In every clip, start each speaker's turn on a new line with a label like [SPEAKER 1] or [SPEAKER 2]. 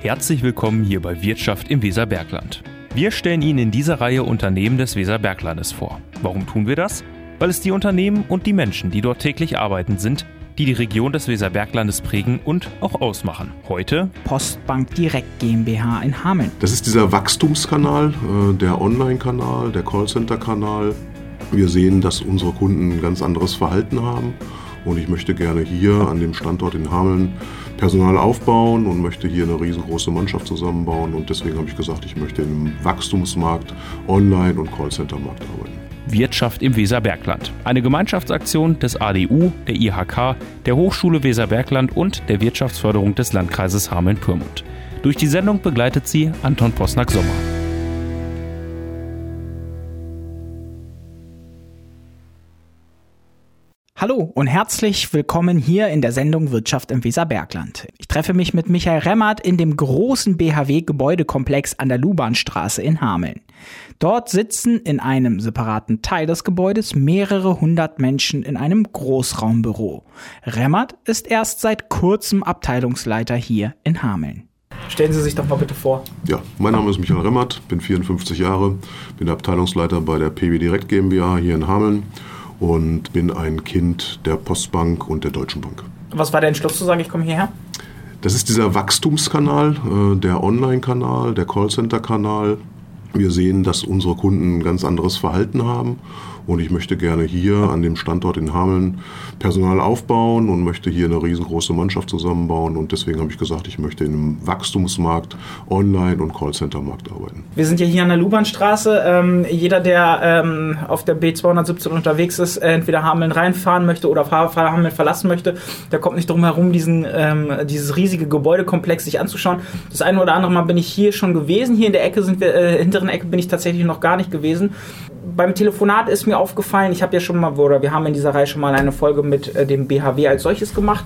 [SPEAKER 1] Herzlich willkommen hier bei Wirtschaft im Weserbergland. Wir stellen Ihnen in dieser Reihe Unternehmen des Weserberglandes vor. Warum tun wir das? Weil es die Unternehmen und die Menschen, die dort täglich arbeiten, sind, die die Region des Weserberglandes prägen und auch ausmachen. Heute
[SPEAKER 2] Postbank Direkt GmbH in Hameln.
[SPEAKER 3] Das ist dieser Wachstumskanal, äh, der Online-Kanal, der Callcenter-Kanal. Wir sehen, dass unsere Kunden ein ganz anderes Verhalten haben und ich möchte gerne hier an dem Standort in Hameln Personal aufbauen und möchte hier eine riesengroße Mannschaft zusammenbauen und deswegen habe ich gesagt, ich möchte im Wachstumsmarkt, Online- und Callcenter-Markt arbeiten.
[SPEAKER 1] Wirtschaft im Weserbergland. Eine Gemeinschaftsaktion des ADU, der IHK, der Hochschule Weserbergland und der Wirtschaftsförderung des Landkreises Hameln-Pyrmont. Durch die Sendung begleitet sie Anton Posnack-Sommer.
[SPEAKER 2] Hallo und herzlich willkommen hier in der Sendung Wirtschaft im Weserbergland. Ich treffe mich mit Michael Remmert in dem großen BHW-Gebäudekomplex an der Lubanstraße in Hameln. Dort sitzen in einem separaten Teil des Gebäudes mehrere hundert Menschen in einem Großraumbüro. Remmert ist erst seit kurzem Abteilungsleiter hier in Hameln. Stellen Sie sich doch mal bitte vor.
[SPEAKER 3] Ja, mein Name ist Michael Remmert, bin 54 Jahre, bin Abteilungsleiter bei der PB Direkt GmbH hier in Hameln und bin ein Kind der Postbank und der Deutschen Bank.
[SPEAKER 2] Was war der Entschluss zu sagen, ich komme hierher?
[SPEAKER 3] Das ist dieser Wachstumskanal, äh, der Online-Kanal, der Callcenter-Kanal. Wir sehen, dass unsere Kunden ein ganz anderes Verhalten haben und ich möchte gerne hier an dem Standort in Hameln Personal aufbauen und möchte hier eine riesengroße Mannschaft zusammenbauen. Und deswegen habe ich gesagt, ich möchte in einem Wachstumsmarkt, Online- und Callcenter-Markt arbeiten.
[SPEAKER 2] Wir sind ja hier an der Lubanstraße. Ähm, jeder, der ähm, auf der B217 unterwegs ist, äh, entweder Hameln reinfahren möchte oder Hameln verlassen möchte, der kommt nicht drum herum, diesen, ähm, dieses riesige Gebäudekomplex sich anzuschauen. Das eine oder andere Mal bin ich hier schon gewesen. Hier in der Ecke sind wir, äh, hinteren Ecke bin ich tatsächlich noch gar nicht gewesen beim Telefonat ist mir aufgefallen, ich habe ja schon mal, oder wir haben in dieser Reihe schon mal eine Folge mit äh, dem BHW als solches gemacht.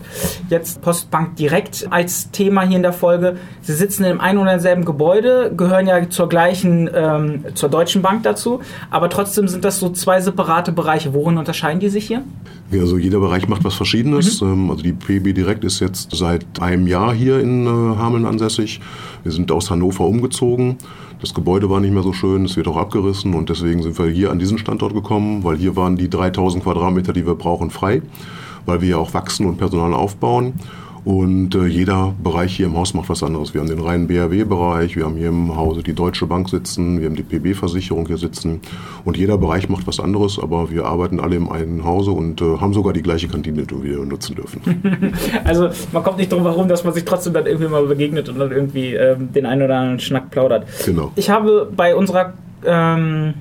[SPEAKER 2] Jetzt Postbank direkt als Thema hier in der Folge. Sie sitzen im einen oder selben Gebäude, gehören ja zur gleichen, ähm, zur Deutschen Bank dazu, aber trotzdem sind das so zwei separate Bereiche. Worin unterscheiden die sich hier?
[SPEAKER 3] Ja, also jeder Bereich macht was Verschiedenes. Mhm. Ähm, also die PB Direkt ist jetzt seit einem Jahr hier in äh, Hameln ansässig. Wir sind aus Hannover umgezogen. Das Gebäude war nicht mehr so schön, es wird auch abgerissen und deswegen sind wir hier an diesen Standort gekommen, weil hier waren die 3000 Quadratmeter, die wir brauchen, frei, weil wir ja auch wachsen und Personal aufbauen. Und äh, jeder Bereich hier im Haus macht was anderes. Wir haben den reinen BRW-Bereich, wir haben hier im Hause die Deutsche Bank sitzen, wir haben die PB-Versicherung hier sitzen. Und jeder Bereich macht was anderes, aber wir arbeiten alle im einen Hause und äh, haben sogar die gleiche Kantine, die wir nutzen dürfen.
[SPEAKER 2] also man kommt nicht drum herum, dass man sich trotzdem dann irgendwie mal begegnet und dann irgendwie ähm, den einen oder anderen Schnack plaudert. Genau. Ich habe bei unserer ähm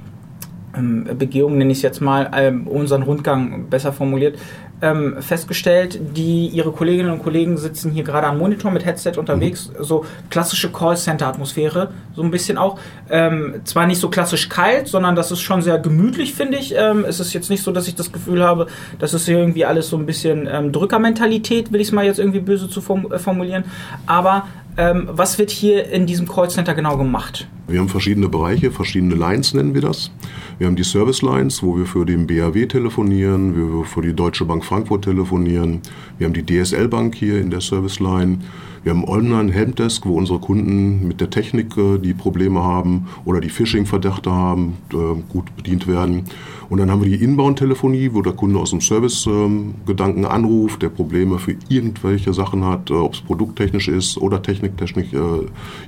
[SPEAKER 2] Begehung, nenne ich es jetzt mal, ähm, unseren Rundgang besser formuliert, ähm, festgestellt, die ihre Kolleginnen und Kollegen sitzen hier gerade am Monitor mit Headset unterwegs, mhm. so klassische Callcenter-Atmosphäre, so ein bisschen auch. Ähm, zwar nicht so klassisch kalt, sondern das ist schon sehr gemütlich, finde ich. Ähm, es ist jetzt nicht so, dass ich das Gefühl habe, dass es hier irgendwie alles so ein bisschen ähm, Drückermentalität, will ich es mal jetzt irgendwie böse zu form äh, formulieren. Aber ähm, was wird hier in diesem Callcenter genau gemacht?
[SPEAKER 3] Wir haben verschiedene Bereiche, verschiedene Lines nennen wir das. Wir haben die Service Lines, wo wir für den BAW telefonieren, wir für die Deutsche Bank Frankfurt telefonieren. Wir haben die DSL Bank hier in der Service Line. Wir haben Online Helpdesk, wo unsere Kunden mit der Technik, äh, die Probleme haben oder die Phishing-Verdächte haben, äh, gut bedient werden. Und dann haben wir die Inbound-Telefonie, wo der Kunde aus dem Service-Gedanken ähm, anruft, der Probleme für irgendwelche Sachen hat, äh, ob es produkttechnisch ist oder techniktechnisch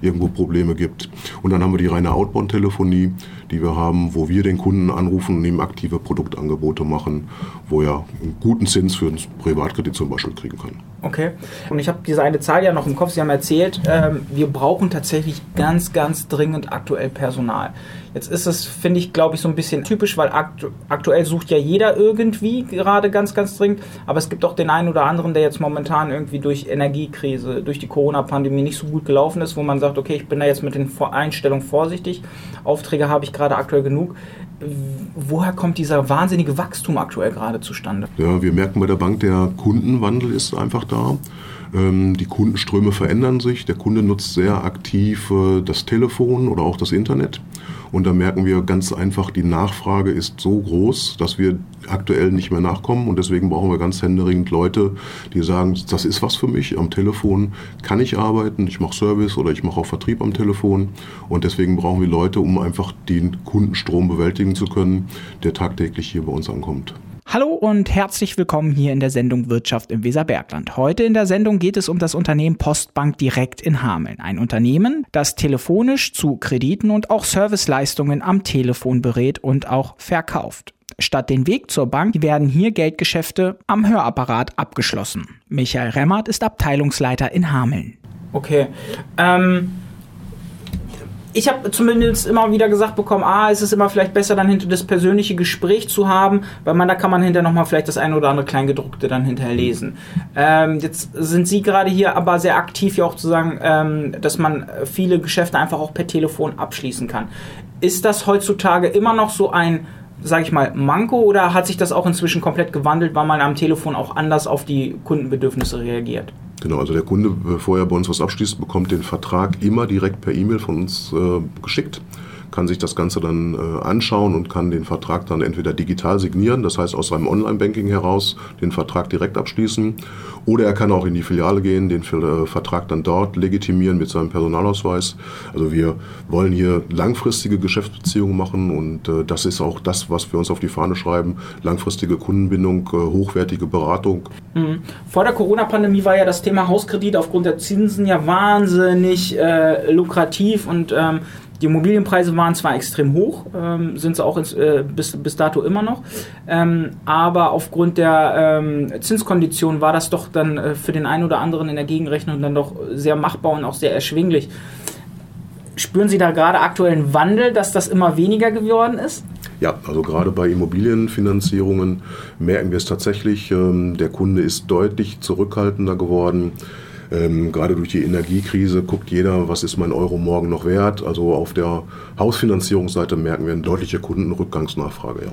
[SPEAKER 3] irgendwo Probleme gibt. Und dann haben wir die reine Outbound-Telefonie, die wir haben, wo wir den Kunden anrufen und ihm aktive Produktangebote machen, wo er einen guten Zins für einen Privatkredit zum Beispiel kriegen kann.
[SPEAKER 2] Okay. Und ich habe diese eine Zahl ja noch im Kopf, Sie haben erzählt, ähm, wir brauchen tatsächlich ganz, ganz dringend aktuell Personal. Jetzt ist es, finde ich, glaube ich, so ein bisschen typisch, weil aktu aktuell sucht ja jeder irgendwie gerade ganz, ganz dringend. Aber es gibt auch den einen oder anderen, der jetzt momentan irgendwie durch Energiekrise, durch die Corona-Pandemie nicht so gut gelaufen ist, wo man sagt, okay, ich bin da jetzt mit den Einstellungen vorsichtig. Aufträge habe ich gerade aktuell genug. Woher kommt dieser wahnsinnige Wachstum aktuell gerade zustande?
[SPEAKER 3] Ja, wir merken bei der Bank, der Kundenwandel ist einfach da. Ähm, die Kunden Ströme verändern sich. Der Kunde nutzt sehr aktiv äh, das Telefon oder auch das Internet. Und da merken wir ganz einfach, die Nachfrage ist so groß, dass wir aktuell nicht mehr nachkommen. Und deswegen brauchen wir ganz händeringend Leute, die sagen, das ist was für mich. Am Telefon kann ich arbeiten, ich mache Service oder ich mache auch Vertrieb am Telefon. Und deswegen brauchen wir Leute, um einfach den Kundenstrom bewältigen zu können, der tagtäglich hier bei uns ankommt.
[SPEAKER 2] Hallo und herzlich willkommen hier in der Sendung Wirtschaft im Weserbergland. Heute in der Sendung geht es um das Unternehmen Postbank Direkt in Hameln. Ein Unternehmen, das telefonisch zu Krediten und auch Serviceleistungen am Telefon berät und auch verkauft. Statt den Weg zur Bank werden hier Geldgeschäfte am Hörapparat abgeschlossen. Michael Remmert ist Abteilungsleiter in Hameln. Okay. Ähm ich habe zumindest immer wieder gesagt bekommen, ah, es ist immer vielleicht besser, dann hinter das persönliche Gespräch zu haben, weil man da kann man hinterher nochmal vielleicht das eine oder andere Kleingedruckte dann hinterher lesen. Ähm, jetzt sind Sie gerade hier aber sehr aktiv, ja auch zu sagen, ähm, dass man viele Geschäfte einfach auch per Telefon abschließen kann. Ist das heutzutage immer noch so ein sage ich mal, Manko oder hat sich das auch inzwischen komplett gewandelt, weil man am Telefon auch anders auf die Kundenbedürfnisse reagiert?
[SPEAKER 3] Genau, also der Kunde, bevor er bei uns was abschließt, bekommt den Vertrag immer direkt per E-Mail von uns äh, geschickt kann sich das Ganze dann äh, anschauen und kann den Vertrag dann entweder digital signieren, das heißt aus seinem Online-Banking heraus den Vertrag direkt abschließen, oder er kann auch in die Filiale gehen, den äh, Vertrag dann dort legitimieren mit seinem Personalausweis. Also wir wollen hier langfristige Geschäftsbeziehungen machen und äh, das ist auch das, was wir uns auf die Fahne schreiben. Langfristige Kundenbindung, hochwertige Beratung.
[SPEAKER 2] Mhm. Vor der Corona-Pandemie war ja das Thema Hauskredit aufgrund der Zinsen ja wahnsinnig äh, lukrativ und ähm, die Immobilienpreise waren zwar extrem hoch, ähm, sind sie auch ins, äh, bis, bis dato immer noch, ähm, aber aufgrund der ähm, Zinskonditionen war das doch dann äh, für den einen oder anderen in der Gegenrechnung dann doch sehr machbar und auch sehr erschwinglich. Spüren Sie da gerade aktuellen Wandel, dass das immer weniger geworden ist?
[SPEAKER 3] Ja, also gerade bei Immobilienfinanzierungen merken wir es tatsächlich. Ähm, der Kunde ist deutlich zurückhaltender geworden. Ähm, gerade durch die Energiekrise guckt jeder, was ist mein Euro morgen noch wert. Also auf der Hausfinanzierungsseite merken wir eine deutliche Kundenrückgangsnachfrage. Ja.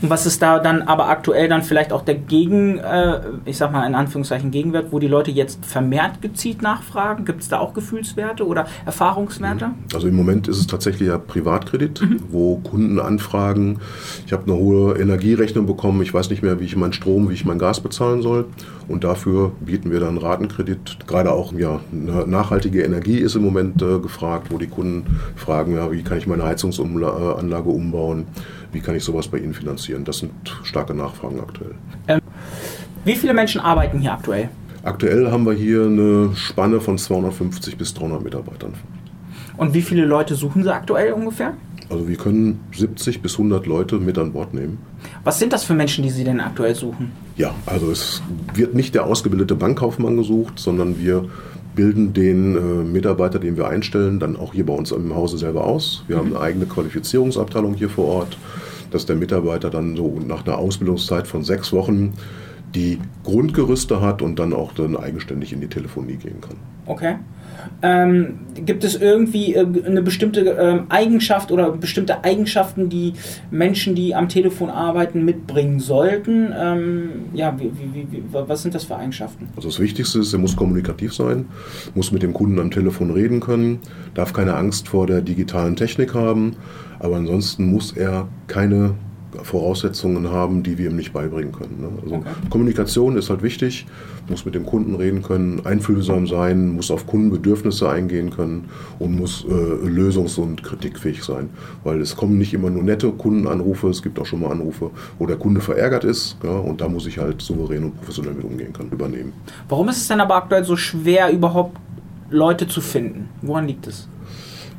[SPEAKER 2] Und was ist da dann aber aktuell dann vielleicht auch der Gegen, äh, ich sag mal in Anführungszeichen Gegenwert, wo die Leute jetzt vermehrt gezielt nachfragen? Gibt es da auch Gefühlswerte oder Erfahrungswerte? Mhm.
[SPEAKER 3] Also im Moment ist es tatsächlich ja Privatkredit, mhm. wo Kunden anfragen, ich habe eine hohe Energierechnung bekommen, ich weiß nicht mehr, wie ich meinen Strom, wie ich mein Gas bezahlen soll. Und dafür bieten wir dann Ratenkredit. Gerade auch ja, nachhaltige Energie ist im Moment äh, gefragt, wo die Kunden fragen, ja, wie kann ich meine Heizungsanlage umbauen, wie kann ich sowas bei Ihnen finanzieren. Das sind starke Nachfragen aktuell. Ähm,
[SPEAKER 2] wie viele Menschen arbeiten hier aktuell?
[SPEAKER 3] Aktuell haben wir hier eine Spanne von 250 bis 300 Mitarbeitern.
[SPEAKER 2] Und wie viele Leute suchen Sie aktuell ungefähr?
[SPEAKER 3] Also wir können 70 bis 100 Leute mit an Bord nehmen.
[SPEAKER 2] Was sind das für Menschen, die Sie denn aktuell suchen?
[SPEAKER 3] Ja, also es wird nicht der ausgebildete Bankkaufmann gesucht, sondern wir bilden den äh, Mitarbeiter, den wir einstellen, dann auch hier bei uns im Hause selber aus. Wir mhm. haben eine eigene Qualifizierungsabteilung hier vor Ort, dass der Mitarbeiter dann so nach einer Ausbildungszeit von sechs Wochen die Grundgerüste hat und dann auch dann eigenständig in die Telefonie gehen kann.
[SPEAKER 2] Okay. Ähm, gibt es irgendwie äh, eine bestimmte äh, Eigenschaft oder bestimmte Eigenschaften, die Menschen, die am Telefon arbeiten, mitbringen sollten? Ähm, ja, wie, wie, wie, was sind das für Eigenschaften?
[SPEAKER 3] Also das Wichtigste ist, er muss kommunikativ sein, muss mit dem Kunden am Telefon reden können, darf keine Angst vor der digitalen Technik haben, aber ansonsten muss er keine Voraussetzungen haben, die wir ihm nicht beibringen können. Ne? Also okay. Kommunikation ist halt wichtig, muss mit dem Kunden reden können, einfühlsam sein, muss auf Kundenbedürfnisse eingehen können und muss äh, lösungs- und kritikfähig sein. Weil es kommen nicht immer nur nette Kundenanrufe, es gibt auch schon mal Anrufe, wo der Kunde verärgert ist ja, und da muss ich halt souverän und professionell mit umgehen können, übernehmen.
[SPEAKER 2] Warum ist es denn aber aktuell so schwer, überhaupt Leute zu finden? Woran liegt es?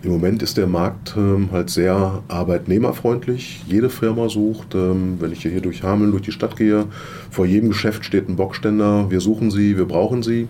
[SPEAKER 3] Im Moment ist der Markt ähm, halt sehr arbeitnehmerfreundlich. Jede Firma sucht, ähm, wenn ich hier durch Hameln, durch die Stadt gehe, vor jedem Geschäft steht ein Bockständer. Wir suchen sie, wir brauchen sie.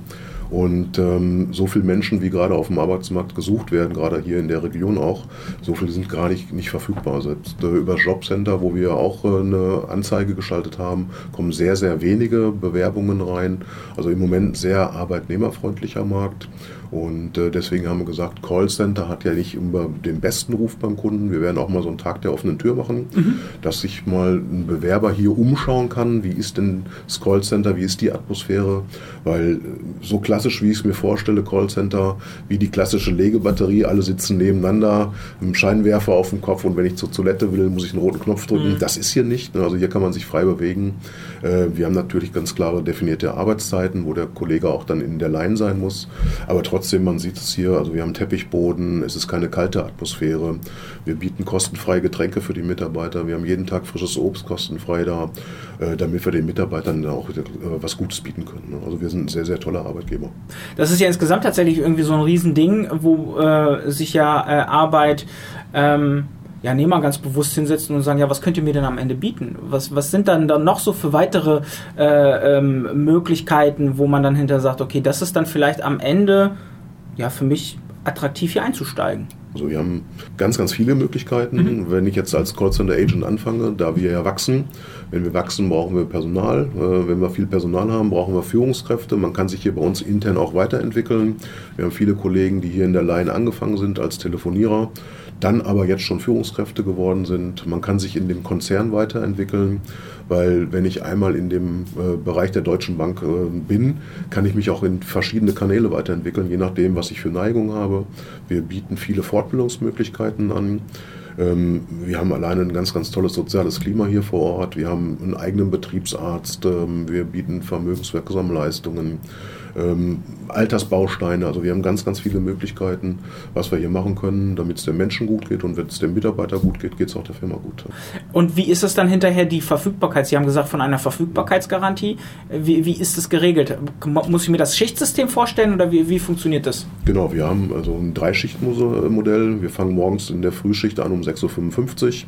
[SPEAKER 3] Und ähm, so viele Menschen, wie gerade auf dem Arbeitsmarkt gesucht werden, gerade hier in der Region auch, so viele sind gar nicht, nicht verfügbar. Selbst äh, über Jobcenter, wo wir auch äh, eine Anzeige geschaltet haben, kommen sehr, sehr wenige Bewerbungen rein. Also im Moment sehr arbeitnehmerfreundlicher Markt. Und äh, deswegen haben wir gesagt, Callcenter hat ja nicht immer den besten Ruf beim Kunden. Wir werden auch mal so einen Tag der offenen Tür machen, mhm. dass sich mal ein Bewerber hier umschauen kann. Wie ist denn das Callcenter? Wie ist die Atmosphäre? Weil äh, so klassisch, wie ich es mir vorstelle, Callcenter, wie die klassische Legebatterie, alle sitzen nebeneinander, ein Scheinwerfer auf dem Kopf und wenn ich zur Toilette will, muss ich einen roten Knopf drücken. Mhm. Das ist hier nicht. Also hier kann man sich frei bewegen. Äh, wir haben natürlich ganz klare definierte Arbeitszeiten, wo der Kollege auch dann in der Line sein muss. Aber trotzdem trotzdem, man sieht es hier, also wir haben Teppichboden, es ist keine kalte Atmosphäre. Wir bieten kostenfreie Getränke für die Mitarbeiter. Wir haben jeden Tag frisches Obst kostenfrei da, äh, damit wir den Mitarbeitern auch äh, was Gutes bieten können. Ne? Also wir sind ein sehr, sehr toller Arbeitgeber.
[SPEAKER 2] Das ist ja insgesamt tatsächlich irgendwie so ein Riesending, wo äh, sich ja äh, Arbeit ähm ja, Nehmer ganz bewusst hinsetzen und sagen, ja, was könnt ihr mir denn am Ende bieten? Was, was sind dann, dann noch so für weitere äh, ähm, Möglichkeiten, wo man dann hinter sagt, okay, das ist dann vielleicht am Ende ja für mich attraktiv hier einzusteigen?
[SPEAKER 3] Also wir haben ganz, ganz viele Möglichkeiten. Mhm. Wenn ich jetzt als Callcenter Agent anfange, da wir ja wachsen, wenn wir wachsen, brauchen wir Personal. Äh, wenn wir viel Personal haben, brauchen wir Führungskräfte. Man kann sich hier bei uns intern auch weiterentwickeln. Wir haben viele Kollegen, die hier in der Line angefangen sind als Telefonierer dann aber jetzt schon Führungskräfte geworden sind. Man kann sich in dem Konzern weiterentwickeln, weil wenn ich einmal in dem äh, Bereich der Deutschen Bank äh, bin, kann ich mich auch in verschiedene Kanäle weiterentwickeln, je nachdem, was ich für Neigung habe. Wir bieten viele Fortbildungsmöglichkeiten an. Ähm, wir haben alleine ein ganz, ganz tolles soziales Klima hier vor Ort. Wir haben einen eigenen Betriebsarzt. Ähm, wir bieten vermögenswirksame Leistungen ähm, Altersbausteine. Also wir haben ganz, ganz viele Möglichkeiten, was wir hier machen können, damit es den Menschen gut geht und wenn es dem Mitarbeiter gut geht, geht es auch der Firma gut.
[SPEAKER 2] Und wie ist es dann hinterher die Verfügbarkeit? Sie haben gesagt von einer Verfügbarkeitsgarantie. Wie, wie ist das geregelt? Muss ich mir das Schichtsystem vorstellen oder wie, wie funktioniert das?
[SPEAKER 3] Genau, wir haben also ein Dreischichtmodell. Wir fangen morgens in der Frühschicht an um 6.55 Uhr.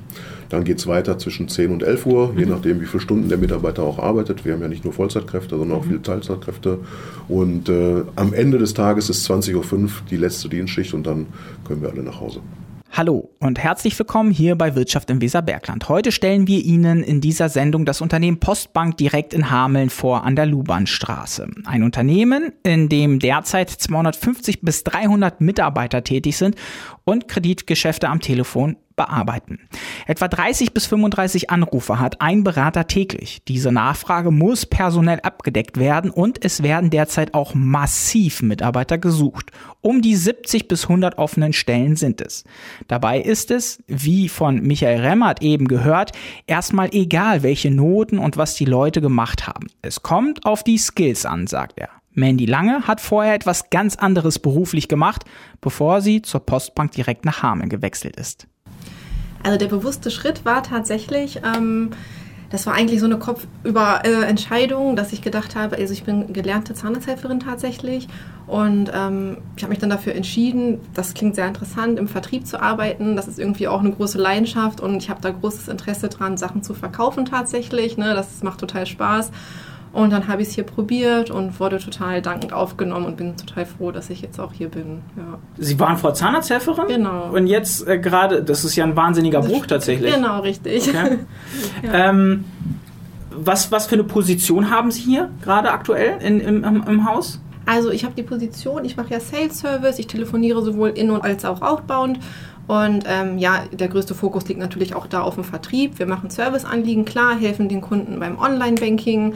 [SPEAKER 3] Dann geht es weiter zwischen 10 und 11 Uhr, mhm. je nachdem, wie viele Stunden der Mitarbeiter auch arbeitet. Wir haben ja nicht nur Vollzeitkräfte, sondern auch mhm. viele Teilzeitkräfte. Und äh, am Ende des Tages ist 20.05 Uhr die letzte Dienstschicht und dann können wir alle nach Hause.
[SPEAKER 2] Hallo und herzlich willkommen hier bei Wirtschaft im Weserbergland. Heute stellen wir Ihnen in dieser Sendung das Unternehmen Postbank direkt in Hameln vor an der Lubanstraße. Ein Unternehmen, in dem derzeit 250 bis 300 Mitarbeiter tätig sind und Kreditgeschäfte am Telefon bearbeiten. Etwa 30 bis 35 Anrufe hat ein Berater täglich. Diese Nachfrage muss personell abgedeckt werden und es werden derzeit auch massiv Mitarbeiter gesucht. Um die 70 bis 100 offenen Stellen sind es. Dabei ist es, wie von Michael Remmert eben gehört, erstmal egal, welche Noten und was die Leute gemacht haben. Es kommt auf die Skills an, sagt er. Mandy Lange hat vorher etwas ganz anderes beruflich gemacht, bevor sie zur Postbank direkt nach Hameln gewechselt ist.
[SPEAKER 4] Also der bewusste Schritt war tatsächlich, ähm, das war eigentlich so eine Kopfüber-Entscheidung, dass ich gedacht habe, also ich bin gelernte Zahnarzthelferin tatsächlich und ähm, ich habe mich dann dafür entschieden, das klingt sehr interessant, im Vertrieb zu arbeiten. Das ist irgendwie auch eine große Leidenschaft und ich habe da großes Interesse dran, Sachen zu verkaufen tatsächlich. Ne? Das macht total Spaß. Und dann habe ich es hier probiert und wurde total dankend aufgenommen und bin total froh, dass ich jetzt auch hier bin. Ja.
[SPEAKER 2] Sie waren vor Zahnarzthelferin?
[SPEAKER 4] Genau.
[SPEAKER 2] Und jetzt äh, gerade, das ist ja ein wahnsinniger Bruch tatsächlich.
[SPEAKER 4] Genau, richtig. Okay.
[SPEAKER 2] ja. ähm, was, was für eine Position haben Sie hier gerade aktuell in, im, im, im Haus?
[SPEAKER 4] Also ich habe die Position, ich mache ja Sales Service, ich telefoniere sowohl in- und als auch outbound. Und ähm, ja, der größte Fokus liegt natürlich auch da auf dem Vertrieb. Wir machen Serviceanliegen, klar, helfen den Kunden beim Online-Banking.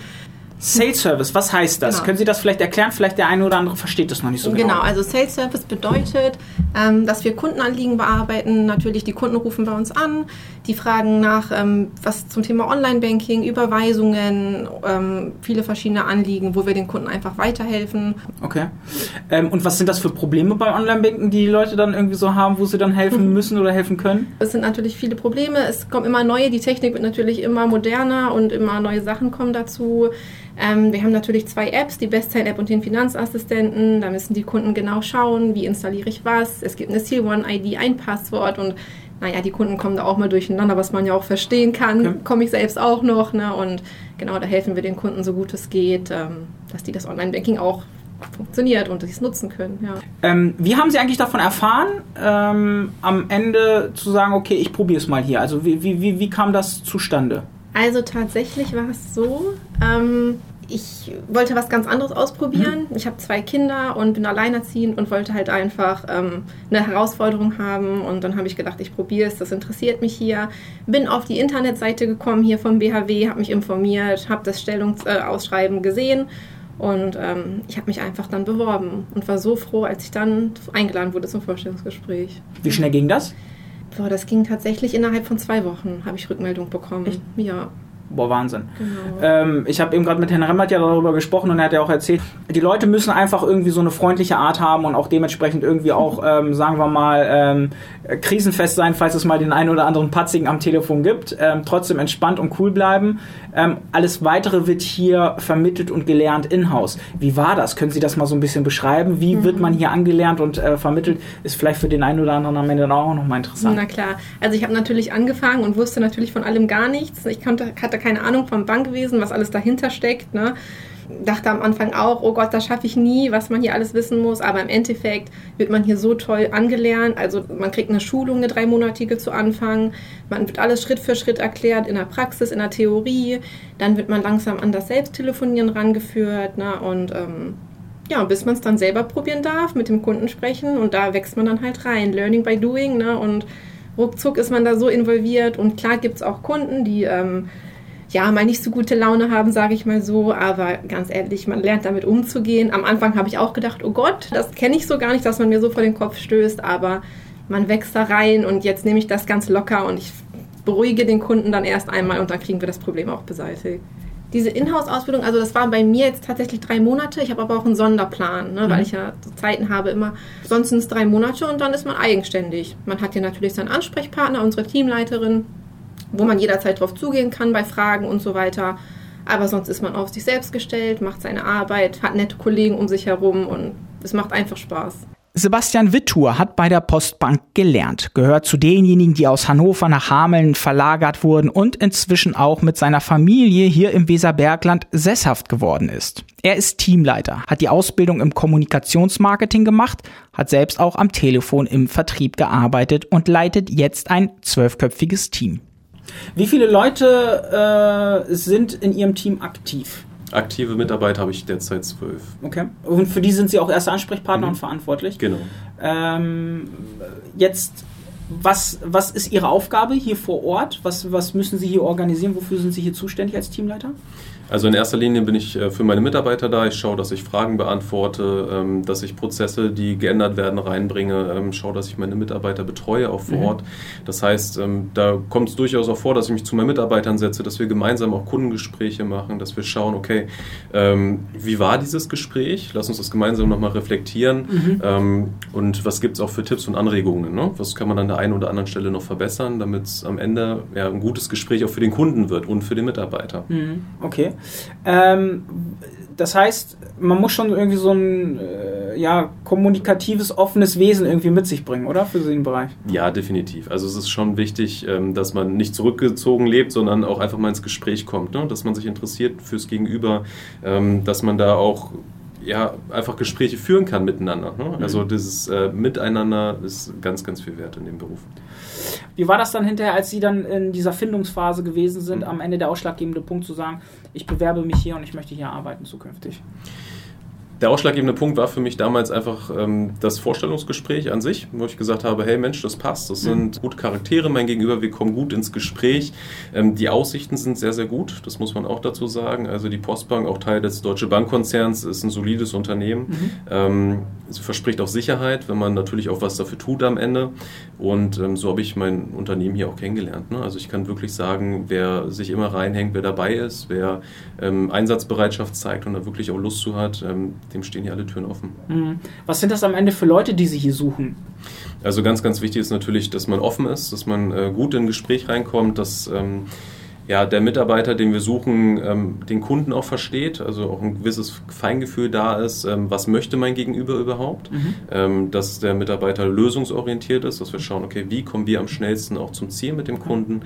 [SPEAKER 2] Sales Service, was heißt das? Genau. Können Sie das vielleicht erklären? Vielleicht der eine oder andere versteht das noch nicht so
[SPEAKER 4] genau. Genau, also Sales Service bedeutet, ähm, dass wir Kundenanliegen bearbeiten. Natürlich, die Kunden rufen bei uns an, die fragen nach ähm, was zum Thema Online-Banking, Überweisungen, ähm, viele verschiedene Anliegen, wo wir den Kunden einfach weiterhelfen.
[SPEAKER 2] Okay. Ähm, und was sind das für Probleme beim Online-Banking, die die Leute dann irgendwie so haben, wo sie dann helfen mhm. müssen oder helfen können?
[SPEAKER 4] Es sind natürlich viele Probleme. Es kommen immer neue, die Technik wird natürlich immer moderner und immer neue Sachen kommen dazu. Ähm, wir haben natürlich zwei Apps, die Bestzeit-App und den Finanzassistenten. Da müssen die Kunden genau schauen, wie installiere ich was. Es gibt eine Seal One ID, ein Passwort und naja, die Kunden kommen da auch mal durcheinander, was man ja auch verstehen kann. Okay. Komme ich selbst auch noch. Ne? Und genau, da helfen wir den Kunden so gut es geht, ähm, dass die das Online-Banking auch funktioniert und dass sie es nutzen können. Ja.
[SPEAKER 2] Ähm, wie haben Sie eigentlich davon erfahren, ähm, am Ende zu sagen, okay, ich probiere es mal hier? Also wie, wie, wie, wie kam das zustande?
[SPEAKER 4] Also tatsächlich war es so, ähm, ich wollte was ganz anderes ausprobieren. Mhm. Ich habe zwei Kinder und bin alleinerziehend und wollte halt einfach ähm, eine Herausforderung haben. Und dann habe ich gedacht, ich probiere es, das interessiert mich hier. Bin auf die Internetseite gekommen hier vom BHW, habe mich informiert, habe das Stellungsausschreiben gesehen und ähm, ich habe mich einfach dann beworben und war so froh, als ich dann eingeladen wurde zum Vorstellungsgespräch.
[SPEAKER 2] Wie schnell ging das?
[SPEAKER 4] Boah, das ging tatsächlich innerhalb von zwei Wochen, habe ich Rückmeldung bekommen. Echt?
[SPEAKER 2] Ja. Boah, Wahnsinn. Genau. Ähm, ich habe eben gerade mit Herrn Remmert ja darüber gesprochen und er hat ja auch erzählt, die Leute müssen einfach irgendwie so eine freundliche Art haben und auch dementsprechend irgendwie auch, ähm, sagen wir mal, ähm, krisenfest sein, falls es mal den einen oder anderen Patzigen am Telefon gibt. Ähm, trotzdem entspannt und cool bleiben. Ähm, alles Weitere wird hier vermittelt und gelernt in-house. Wie war das? Können Sie das mal so ein bisschen beschreiben? Wie mhm. wird man hier angelernt und äh, vermittelt? Ist vielleicht für den einen oder anderen am Ende dann auch nochmal interessant.
[SPEAKER 4] Na klar. Also ich habe natürlich angefangen und wusste natürlich von allem gar nichts. Ich konnte, hatte keine Ahnung vom Bankwesen, was alles dahinter steckt. Ne? dachte am Anfang auch, oh Gott, das schaffe ich nie, was man hier alles wissen muss. Aber im Endeffekt wird man hier so toll angelernt. Also man kriegt eine Schulung, eine dreimonatige zu Anfang. Man wird alles Schritt für Schritt erklärt in der Praxis, in der Theorie. Dann wird man langsam an das Selbsttelefonieren rangeführt. Ne? Und ähm, ja, bis man es dann selber probieren darf, mit dem Kunden sprechen. Und da wächst man dann halt rein. Learning by doing. Ne? Und ruckzuck ist man da so involviert. Und klar gibt es auch Kunden, die... Ähm, ja, mal nicht so gute Laune haben, sage ich mal so. Aber ganz ehrlich, man lernt damit umzugehen. Am Anfang habe ich auch gedacht, oh Gott, das kenne ich so gar nicht, dass man mir so vor den Kopf stößt. Aber man wächst da rein und jetzt nehme ich das ganz locker und ich beruhige den Kunden dann erst einmal und dann kriegen wir das Problem auch beseitigt. Diese Inhouse-Ausbildung, also das war bei mir jetzt tatsächlich drei Monate. Ich habe aber auch einen Sonderplan, ne, mhm. weil ich ja so Zeiten habe immer. Sonst sind es drei Monate und dann ist man eigenständig. Man hat ja natürlich seinen Ansprechpartner, unsere Teamleiterin, wo man jederzeit drauf zugehen kann bei Fragen und so weiter. Aber sonst ist man auf sich selbst gestellt, macht seine Arbeit, hat nette Kollegen um sich herum und es macht einfach Spaß.
[SPEAKER 2] Sebastian Wittur hat bei der Postbank gelernt, gehört zu denjenigen, die aus Hannover nach Hameln verlagert wurden und inzwischen auch mit seiner Familie hier im Weserbergland sesshaft geworden ist. Er ist Teamleiter, hat die Ausbildung im Kommunikationsmarketing gemacht, hat selbst auch am Telefon im Vertrieb gearbeitet und leitet jetzt ein zwölfköpfiges Team. Wie viele Leute äh, sind in Ihrem Team aktiv?
[SPEAKER 5] Aktive Mitarbeiter habe ich derzeit zwölf.
[SPEAKER 2] Okay. Und für die sind Sie auch erste Ansprechpartner mhm. und verantwortlich?
[SPEAKER 5] Genau.
[SPEAKER 2] Ähm, jetzt, was, was ist Ihre Aufgabe hier vor Ort? Was, was müssen Sie hier organisieren? Wofür sind Sie hier zuständig als Teamleiter?
[SPEAKER 5] Also in erster Linie bin ich äh, für meine Mitarbeiter da. Ich schaue, dass ich Fragen beantworte, ähm, dass ich Prozesse, die geändert werden, reinbringe. Ähm, schaue, dass ich meine Mitarbeiter betreue auch vor mhm. Ort. Das heißt, ähm, da kommt es durchaus auch vor, dass ich mich zu meinen Mitarbeitern setze, dass wir gemeinsam auch Kundengespräche machen, dass wir schauen, okay, wie war dieses Gespräch? Lass uns das gemeinsam nochmal reflektieren. Mhm. Und was gibt es auch für Tipps und Anregungen? Ne? Was kann man an der einen oder anderen Stelle noch verbessern, damit es am Ende ja, ein gutes Gespräch auch für den Kunden wird und für den Mitarbeiter.
[SPEAKER 2] Mhm. Okay. Ähm, das heißt, man muss schon irgendwie so ein äh, ja, kommunikatives, offenes Wesen irgendwie mit sich bringen, oder? Für den Bereich.
[SPEAKER 5] Ja, definitiv. Also es ist schon wichtig, ähm, dass man nicht zurückgezogen lebt, sondern auch einfach mal ins Gespräch kommt, ne? dass man sich interessiert fürs Gegenüber, ähm, dass man da auch ja, einfach Gespräche führen kann miteinander. Ne? Also mhm. dieses äh, Miteinander ist ganz, ganz viel wert in dem Beruf.
[SPEAKER 2] Wie war das dann hinterher, als Sie dann in dieser Findungsphase gewesen sind, mhm. am Ende der ausschlaggebende Punkt zu sagen, ich bewerbe mich hier und ich möchte hier arbeiten zukünftig?
[SPEAKER 5] Der ausschlaggebende Punkt war für mich damals einfach ähm, das Vorstellungsgespräch an sich, wo ich gesagt habe, hey Mensch, das passt, das sind gute Charaktere, mein Gegenüber, wir kommen gut ins Gespräch. Ähm, die Aussichten sind sehr, sehr gut, das muss man auch dazu sagen. Also die Postbank, auch Teil des Deutsche Bankkonzerns, ist ein solides Unternehmen. Mhm. Ähm, es verspricht auch Sicherheit, wenn man natürlich auch was dafür tut am Ende. Und ähm, so habe ich mein Unternehmen hier auch kennengelernt. Ne? Also ich kann wirklich sagen, wer sich immer reinhängt, wer dabei ist, wer ähm, Einsatzbereitschaft zeigt und da wirklich auch Lust zu hat, ähm, dem stehen hier alle Türen offen.
[SPEAKER 2] Mhm. Was sind das am Ende für Leute, die Sie hier suchen?
[SPEAKER 5] Also ganz, ganz wichtig ist natürlich, dass man offen ist, dass man äh, gut in ein Gespräch reinkommt, dass ähm, ja, der Mitarbeiter, den wir suchen, ähm, den Kunden auch versteht, also auch ein gewisses Feingefühl da ist, ähm, was möchte mein Gegenüber überhaupt, mhm. ähm, dass der Mitarbeiter lösungsorientiert ist, dass wir schauen, okay, wie kommen wir am schnellsten auch zum Ziel mit dem Kunden?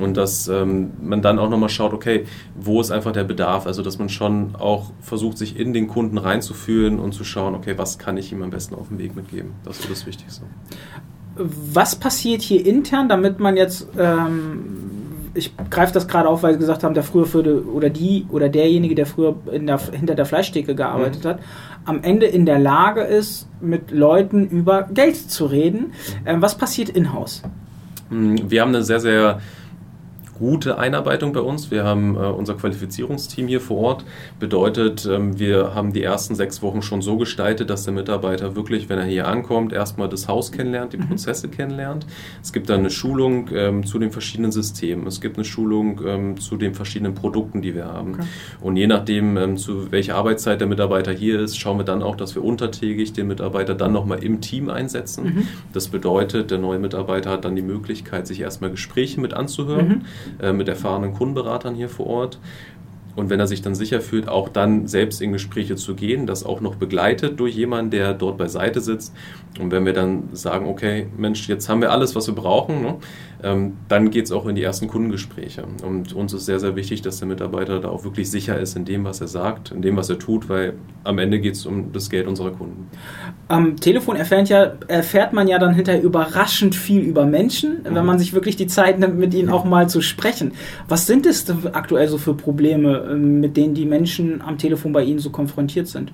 [SPEAKER 5] Und dass ähm, man dann auch nochmal schaut, okay, wo ist einfach der Bedarf, also dass man schon auch versucht, sich in den Kunden reinzufühlen und zu schauen, okay, was kann ich ihm am besten auf den Weg mitgeben, das ist das Wichtigste.
[SPEAKER 2] Was passiert hier intern, damit man jetzt ähm, ich greife das gerade auf, weil Sie gesagt haben, der früher für die, oder die oder derjenige, der früher der, hinter der Fleischtheke gearbeitet mhm. hat, am Ende in der Lage ist, mit Leuten über Geld zu reden. Ähm, was passiert in-house?
[SPEAKER 5] Hm, wir haben eine sehr, sehr gute Einarbeitung bei uns. Wir haben äh, unser Qualifizierungsteam hier vor Ort. Bedeutet, ähm, wir haben die ersten sechs Wochen schon so gestaltet, dass der Mitarbeiter wirklich, wenn er hier ankommt, erstmal das Haus kennenlernt, die mhm. Prozesse kennenlernt. Es gibt dann eine Schulung ähm, zu den verschiedenen Systemen. Es gibt eine Schulung ähm, zu den verschiedenen Produkten, die wir haben. Okay. Und je nachdem, ähm, zu welcher Arbeitszeit der Mitarbeiter hier ist, schauen wir dann auch, dass wir untertägig den Mitarbeiter dann nochmal im Team einsetzen. Mhm. Das bedeutet, der neue Mitarbeiter hat dann die Möglichkeit, sich erstmal Gespräche mit anzuhören. Mhm äh, mit erfahrenen Kundenberatern hier vor Ort. Und wenn er sich dann sicher fühlt, auch dann selbst in Gespräche zu gehen, das auch noch begleitet durch jemanden, der dort beiseite sitzt. Und wenn wir dann sagen, okay, Mensch, jetzt haben wir alles, was wir brauchen, ne? ähm, dann geht es auch in die ersten Kundengespräche. Und uns ist sehr, sehr wichtig, dass der Mitarbeiter da auch wirklich sicher ist in dem, was er sagt, in dem, was er tut, weil am Ende geht es um das Geld unserer Kunden.
[SPEAKER 2] Am Telefon erfährt, ja, erfährt man ja dann hinterher überraschend viel über Menschen, mhm. wenn man sich wirklich die Zeit nimmt, mit ihnen auch mal zu sprechen. Was sind es aktuell so für Probleme, ähm, mit denen die Menschen am Telefon bei Ihnen so konfrontiert sind?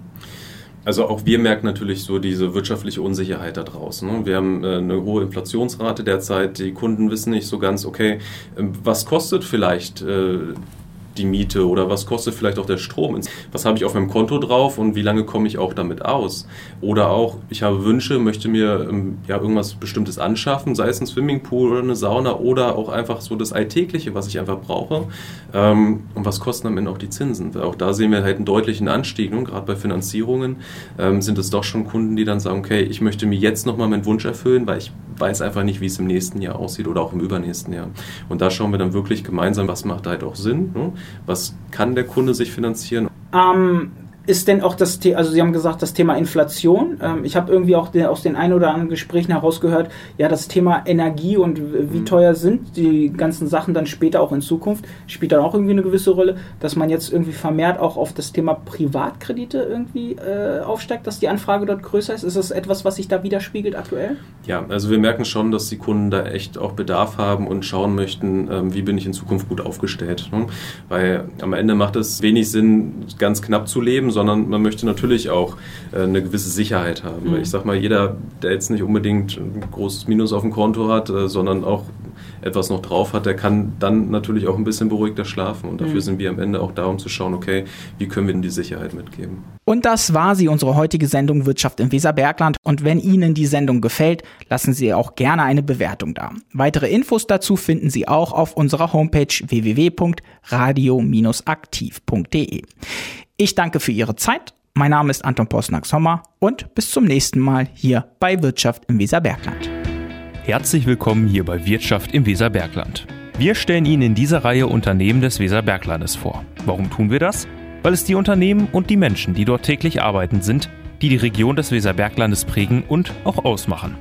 [SPEAKER 5] Also auch wir merken natürlich so diese wirtschaftliche Unsicherheit da draußen. Ne? Wir haben äh, eine hohe Inflationsrate derzeit. Die Kunden wissen nicht so ganz, okay, ähm, was kostet vielleicht äh, die Miete oder was kostet vielleicht auch der Strom? Was habe ich auf meinem Konto drauf und wie lange komme ich auch damit aus? Oder auch, ich habe Wünsche, möchte mir ähm, ja irgendwas Bestimmtes anschaffen, sei es ein Swimmingpool oder eine Sauna oder auch einfach so das Alltägliche, was ich einfach brauche. Ähm, und was kosten am Ende auch die Zinsen? Auch da sehen wir halt einen deutlichen Anstieg. Und gerade bei Finanzierungen ähm, sind es doch schon Kunden, die dann sagen, okay, ich möchte mir jetzt nochmal meinen Wunsch erfüllen, weil ich weiß einfach nicht, wie es im nächsten Jahr aussieht oder auch im übernächsten Jahr. Und da schauen wir dann wirklich gemeinsam, was macht halt auch Sinn. Ne? Was kann der Kunde sich finanzieren?
[SPEAKER 2] Ähm, ist denn auch das Thema, also Sie haben gesagt, das Thema Inflation. Ähm, ich habe irgendwie auch den, aus den ein oder anderen Gesprächen herausgehört, ja, das Thema Energie und wie mhm. teuer sind die ganzen Sachen dann später auch in Zukunft, spielt dann auch irgendwie eine gewisse Rolle, dass man jetzt irgendwie vermehrt auch auf das Thema Privatkredite irgendwie äh, aufsteigt, dass die Anfrage dort größer ist. Ist das etwas, was sich da widerspiegelt aktuell?
[SPEAKER 5] Ja, also wir merken schon, dass die Kunden da echt auch Bedarf haben und schauen möchten, ähm, wie bin ich in Zukunft gut aufgestellt. Ne? Weil am Ende macht es wenig Sinn, ganz knapp zu leben, sondern man möchte natürlich auch äh, eine gewisse Sicherheit haben. Mhm. Ich sag mal, jeder, der jetzt nicht unbedingt ein großes Minus auf dem Konto hat, äh, sondern auch etwas noch drauf hat, der kann dann natürlich auch ein bisschen beruhigter schlafen. Und dafür mhm. sind wir am Ende auch da, um zu schauen, okay, wie können wir denn die Sicherheit mitgeben.
[SPEAKER 2] Und das war sie, unsere heutige Sendung Wirtschaft im Weserbergland. Und wenn Ihnen die Sendung gefällt, lassen Sie auch gerne eine Bewertung da. Weitere Infos dazu finden Sie auch auf unserer Homepage www.radio-aktiv.de. Ich danke für Ihre Zeit. Mein Name ist Anton Posnack-Sommer und bis zum nächsten Mal hier bei Wirtschaft im Weserbergland.
[SPEAKER 1] Herzlich willkommen hier bei Wirtschaft im Weserbergland. Wir stellen Ihnen in dieser Reihe Unternehmen des Weserberglandes vor. Warum tun wir das? Weil es die Unternehmen und die Menschen, die dort täglich arbeiten, sind, die die Region des Weserberglandes prägen und auch ausmachen.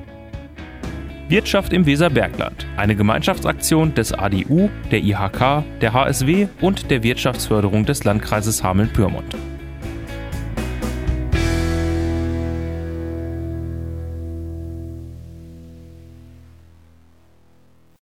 [SPEAKER 1] Wirtschaft im Weserbergland, eine Gemeinschaftsaktion des ADU, der IHK, der HSW und der Wirtschaftsförderung des Landkreises Hameln-Pyrmont.